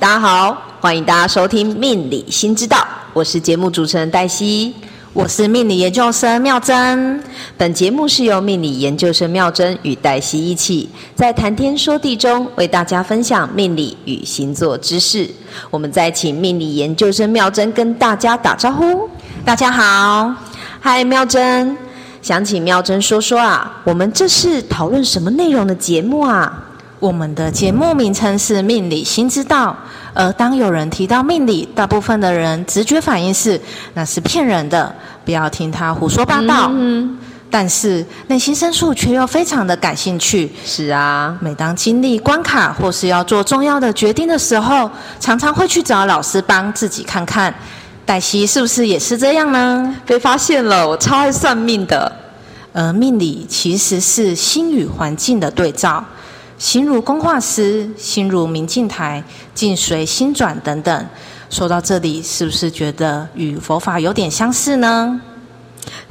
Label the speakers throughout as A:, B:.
A: 大家好，欢迎大家收听《命理新知道》，我是节目主持人黛西，
B: 我是命理研究生妙珍。
A: 本节目是由命理研究生妙珍与黛西一起在谈天说地中为大家分享命理与星座知识。我们再请命理研究生妙珍跟大家打招呼。
B: 大家好，
A: 嗨，妙珍，想请妙珍说说啊，我们这是讨论什么内容的节目啊？
B: 我们的节目名称是《命理新之道》，而当有人提到命理，大部分的人直觉反应是那是骗人的，不要听他胡说八道。嗯，但是内心深处却又非常的感兴趣。
A: 是啊，
B: 每当经历关卡或是要做重要的决定的时候，常常会去找老师帮自己看看。黛西是不是也是这样呢？
A: 被发现了，我超爱算命的。
B: 而命理其实是心与环境的对照。心如工画师，心如明镜台，境随心转等等。说到这里，是不是觉得与佛法有点相似呢？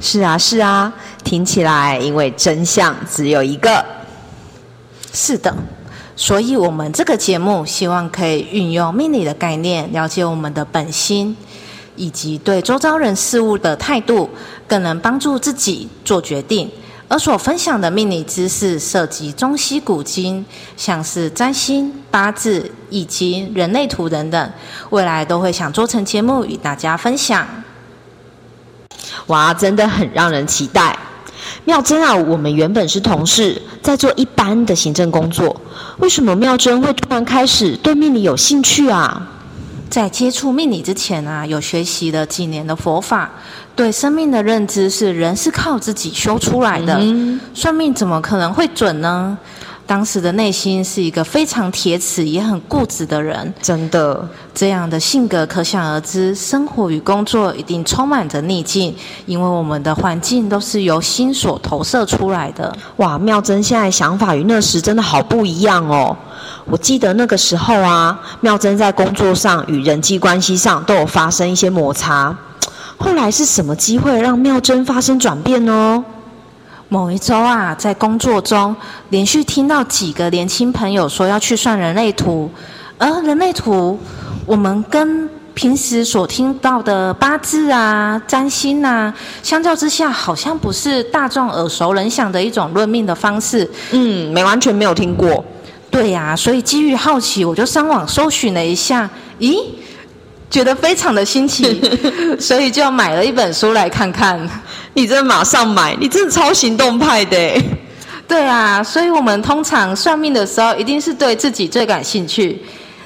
A: 是啊，是啊，听起来因为真相只有一个。
B: 是的，所以我们这个节目希望可以运用命理的概念，了解我们的本心，以及对周遭人事物的态度，更能帮助自己做决定。而所分享的命理知识涉及中西古今，像是占星、八字、易经、人类图等等，未来都会想做成节目与大家分享。
A: 哇，真的很让人期待！妙珍啊，我们原本是同事，在做一般的行政工作，为什么妙珍会突然开始对命理有兴趣啊？
B: 在接触命理之前啊，有学习了几年的佛法。对生命的认知是人是靠自己修出来的，算命怎么可能会准呢？当时的内心是一个非常铁齿也很固执的人，
A: 真的
B: 这样的性格可想而知，生活与工作一定充满着逆境，因为我们的环境都是由心所投射出来的。
A: 哇，妙珍现在想法与那时真的好不一样哦！我记得那个时候啊，妙珍在工作上与人际关系上都有发生一些摩擦。后来是什么机会让妙珍发生转变呢？
B: 某一周啊，在工作中连续听到几个年轻朋友说要去算人类图，而人类图我们跟平时所听到的八字啊、占星啊，相较之下，好像不是大众耳熟能详的一种论命的方式。
A: 嗯，没完全没有听过。
B: 对呀，所以基于好奇，我就上网搜寻了一下，咦？觉得非常的新奇，所以就买了一本书来看看。
A: 你真的马上买，你真的超行动派的。
B: 对啊，所以我们通常算命的时候，一定是对自己最感兴趣。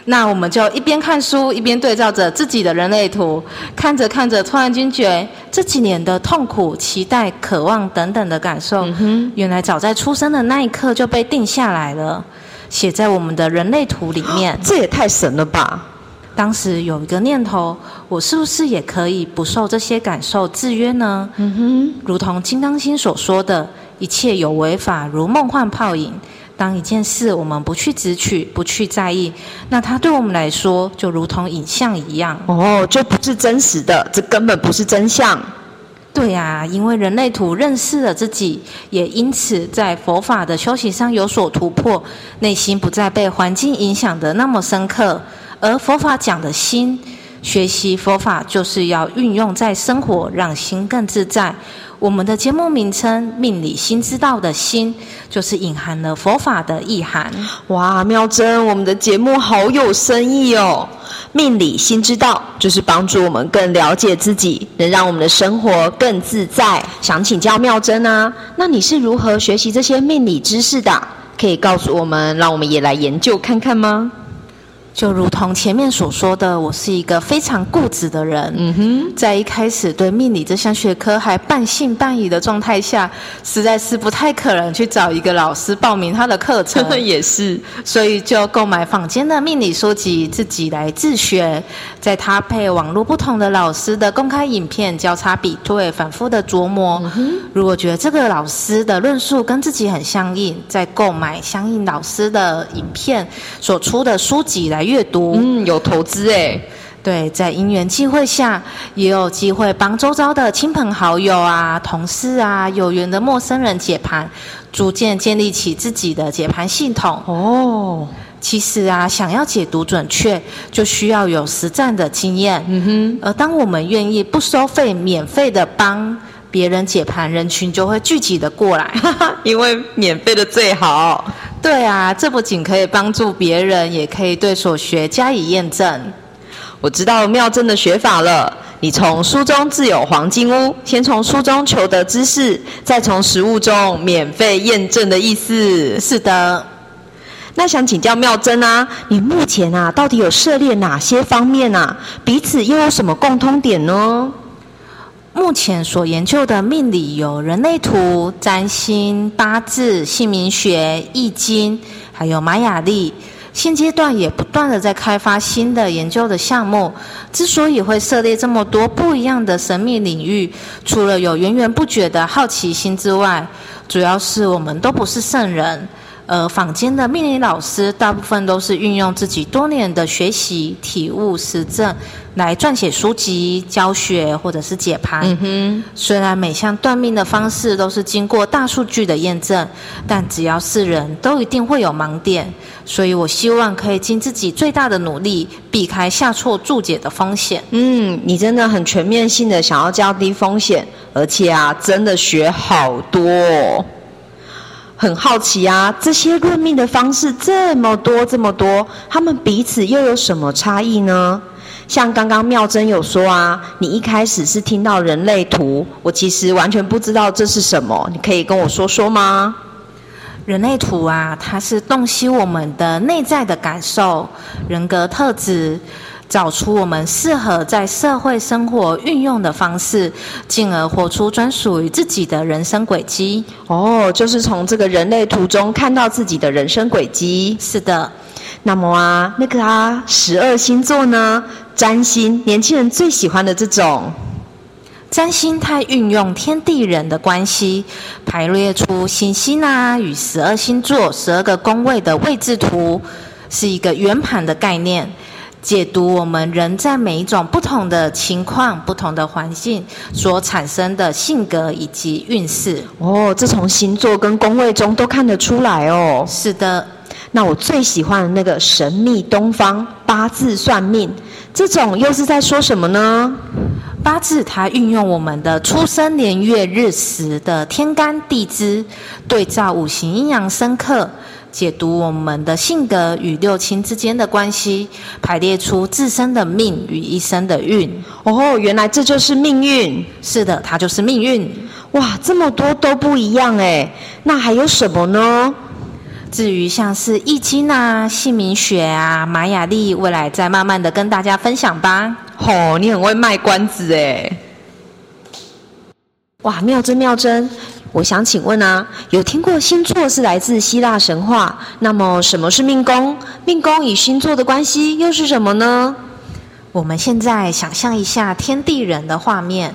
B: 那我们就一边看书，一边对照着自己的人类图，看着看着，突然惊觉这几年的痛苦、期待、渴望等等的感受，原来早在出生的那一刻就被定下来了，写在我们的人类图里面。
A: 这也太神了吧！
B: 当时有一个念头，我是不是也可以不受这些感受制约呢？嗯哼，如同《金刚经》所说的，一切有为法如梦幻泡影。当一件事我们不去执取、不去在意，那它对我们来说就如同影像一样。
A: 哦，就不是真实的，这根本不是真相。
B: 对呀，因为人类图认识了自己，也因此在佛法的修行上有所突破，内心不再被环境影响的那么深刻。而佛法讲的心，学习佛法就是要运用在生活，让心更自在。我们的节目名称《命理新知道》的心，就是隐含了佛法的意涵。
A: 哇，妙珍，我们的节目好有深意哦！命理新知道就是帮助我们更了解自己，能让我们的生活更自在。想请教妙珍啊，那你是如何学习这些命理知识的？可以告诉我们，让我们也来研究看看吗？
B: 就如同前面所说的，我是一个非常固执的人。嗯哼，在一开始对命理这项学科还半信半疑的状态下，实在是不太可能去找一个老师报名他的课程。
A: 也是，
B: 所以就购买坊间的命理书籍，自己来自学，再搭配网络不同的老师的公开影片，交叉比对，反复的琢磨。如果觉得这个老师的论述跟自己很相应，再购买相应老师的影片所出的书籍来。阅读，
A: 嗯，有投资哎，
B: 对，在因缘际会下，也有机会帮周遭的亲朋好友啊、同事啊、有缘的陌生人解盘，逐渐建立起自己的解盘系统。哦，其实啊，想要解读准确，就需要有实战的经验。嗯哼。而当我们愿意不收费、免费的帮别人解盘，人群就会聚集的过来。
A: 因为免费的最好。
B: 对啊，这不仅可以帮助别人，也可以对所学加以验证。
A: 我知道妙真的学法了。你从书中自有黄金屋，先从书中求得知识，再从实物中免费验证的意思。
B: 是的。
A: 那想请教妙真啊，你目前啊到底有涉猎哪些方面啊？彼此又有什么共通点呢？
B: 目前所研究的命理有人类图、占星、八字、姓名学、易经，还有玛雅历。现阶段也不断的在开发新的研究的项目。之所以会涉猎这么多不一样的神秘领域，除了有源源不绝的好奇心之外，主要是我们都不是圣人。呃，坊间的命理老师大部分都是运用自己多年的学习、体悟、实证来撰写书籍、教学或者是解盘。嗯哼。虽然每项断命的方式都是经过大数据的验证，但只要是人都一定会有盲点。所以我希望可以尽自己最大的努力，避开下错注解的风险。
A: 嗯，你真的很全面性的想要降低风险，而且啊，真的学好多。很好奇啊，这些论命的方式这么多这么多，他们彼此又有什么差异呢？像刚刚妙真有说啊，你一开始是听到人类图，我其实完全不知道这是什么，你可以跟我说说吗？
B: 人类图啊，它是洞悉我们的内在的感受、人格特质。找出我们适合在社会生活运用的方式，进而活出专属于自己的人生轨迹。
A: 哦，就是从这个人类图中看到自己的人生轨迹。
B: 是的。
A: 那么啊，那个啊，十二星座呢？占星，年轻人最喜欢的这种
B: 占星，它运用天地人的关系，排列出行星啊与十二星座十二个宫位的位置图，是一个圆盘的概念。解读我们人在每一种不同的情况、不同的环境所产生的性格以及运势。
A: 哦，这从星座跟宫位中都看得出来哦。
B: 是的，
A: 那我最喜欢的那个神秘东方八字算命，这种又是在说什么呢？
B: 八字它运用我们的出生年月日时的天干地支，对照五行阴阳生克。解读我们的性格与六亲之间的关系，排列出自身的命与一生的运。
A: 哦，原来这就是命运。
B: 是的，它就是命运。
A: 哇，这么多都不一样哎。那还有什么呢？
B: 至于像是易经啊、姓名学啊、玛雅历，未来再慢慢的跟大家分享吧。
A: 哦，你很会卖关子哎。哇，妙真妙真。我想请问啊，有听过星座是来自希腊神话？那么什么是命宫？命宫与星座的关系又是什么呢？
B: 我们现在想象一下天地人的画面，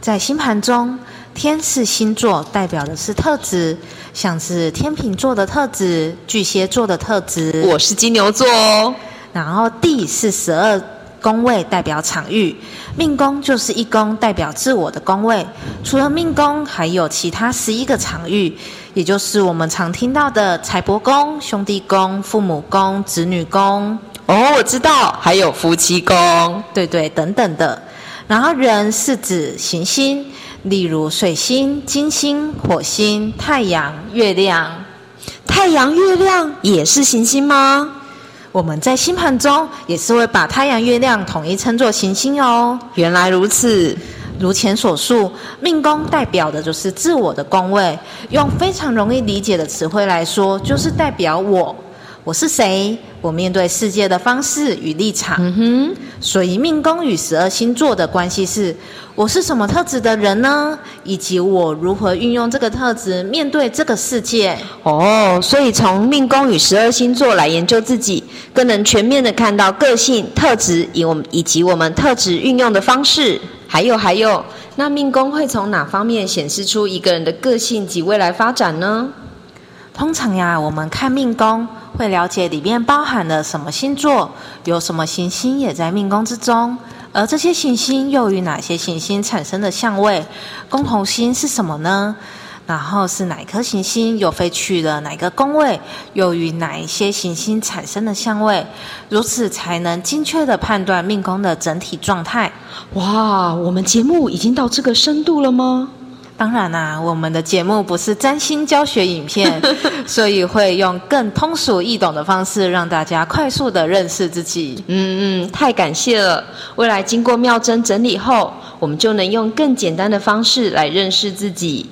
B: 在星盘中，天是星座，代表的是特质，像是天秤座的特质、巨蟹座的特质。
A: 我是金牛座哦。
B: 然后地是十二。宫位代表场域，命宫就是一宫，代表自我的宫位。除了命宫，还有其他十一个场域，也就是我们常听到的财帛宫、兄弟宫、父母宫、子女宫。
A: 哦，我知道，还有夫妻宫，
B: 对对，等等的。然后人是指行星，例如水星、金星、火星、太阳、月亮。
A: 太阳、月亮也是行星吗？
B: 我们在星盘中也是会把太阳、月亮统一称作行星哦。
A: 原来如此，
B: 如前所述，命宫代表的就是自我的宫位。用非常容易理解的词汇来说，就是代表我，我是谁。我面对世界的方式与立场，嗯哼，所以命宫与十二星座的关系是：我是什么特质的人呢？以及我如何运用这个特质面对这个世界。
A: 哦，所以从命宫与十二星座来研究自己，更能全面的看到个性特质以我们以及我们特质运用的方式。还有还有，那命宫会从哪方面显示出一个人的个性及未来发展呢？
B: 通常呀，我们看命宫。会了解里面包含了什么星座，有什么行星也在命宫之中，而这些行星又与哪些行星产生的相位，共同星是什么呢？然后是哪颗行星又飞去了哪个宫位，又与哪一些行星产生的相位，如此才能精确的判断命宫的整体状态。
A: 哇，我们节目已经到这个深度了吗？
B: 当然啦、我们的节目不是占星教学影片，所以会用更通俗易懂的方式，让大家快速的认识自己。
A: 嗯嗯，太感谢了！未来经过妙珍整理后，我们就能用更简单的方式来认识自己。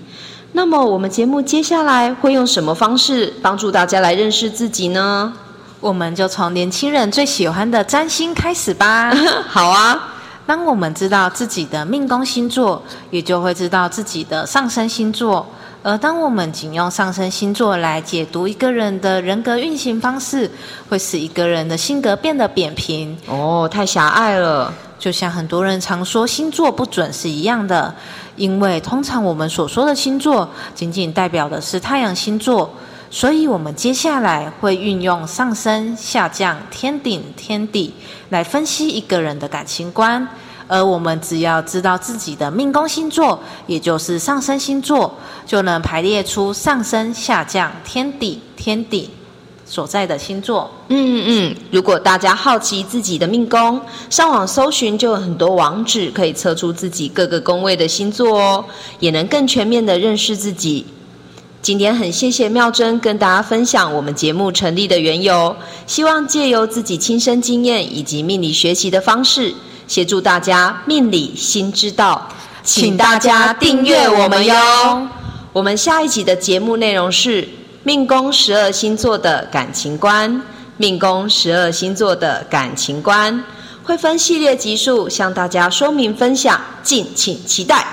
A: 那么，我们节目接下来会用什么方式帮助大家来认识自己呢？
B: 我们就从年轻人最喜欢的占星开始吧。
A: 好啊，
B: 当我们知道自己的命宫星座，也就会知道自己的上升星座。而当我们仅用上升星座来解读一个人的人格运行方式，会使一个人的性格变得扁平。
A: 哦，太狭隘了。
B: 就像很多人常说星座不准是一样的，因为通常我们所说的星座，仅仅代表的是太阳星座。所以，我们接下来会运用上升、下降、天顶、天底来分析一个人的感情观。而我们只要知道自己的命宫星座，也就是上升星座，就能排列出上升、下降、天底、天底所在的星座。
A: 嗯嗯嗯，如果大家好奇自己的命宫，上网搜寻就有很多网址可以测出自己各个宫位的星座哦，也能更全面的认识自己。今天很谢谢妙珍跟大家分享我们节目成立的缘由，希望借由自己亲身经验以及命理学习的方式，协助大家命理新知道。请大家订阅我们哟。我们下一集的节目内容是命宫十二星座的感情观，命宫十二星座的感情观会分系列集数向大家说明分享，敬请期待。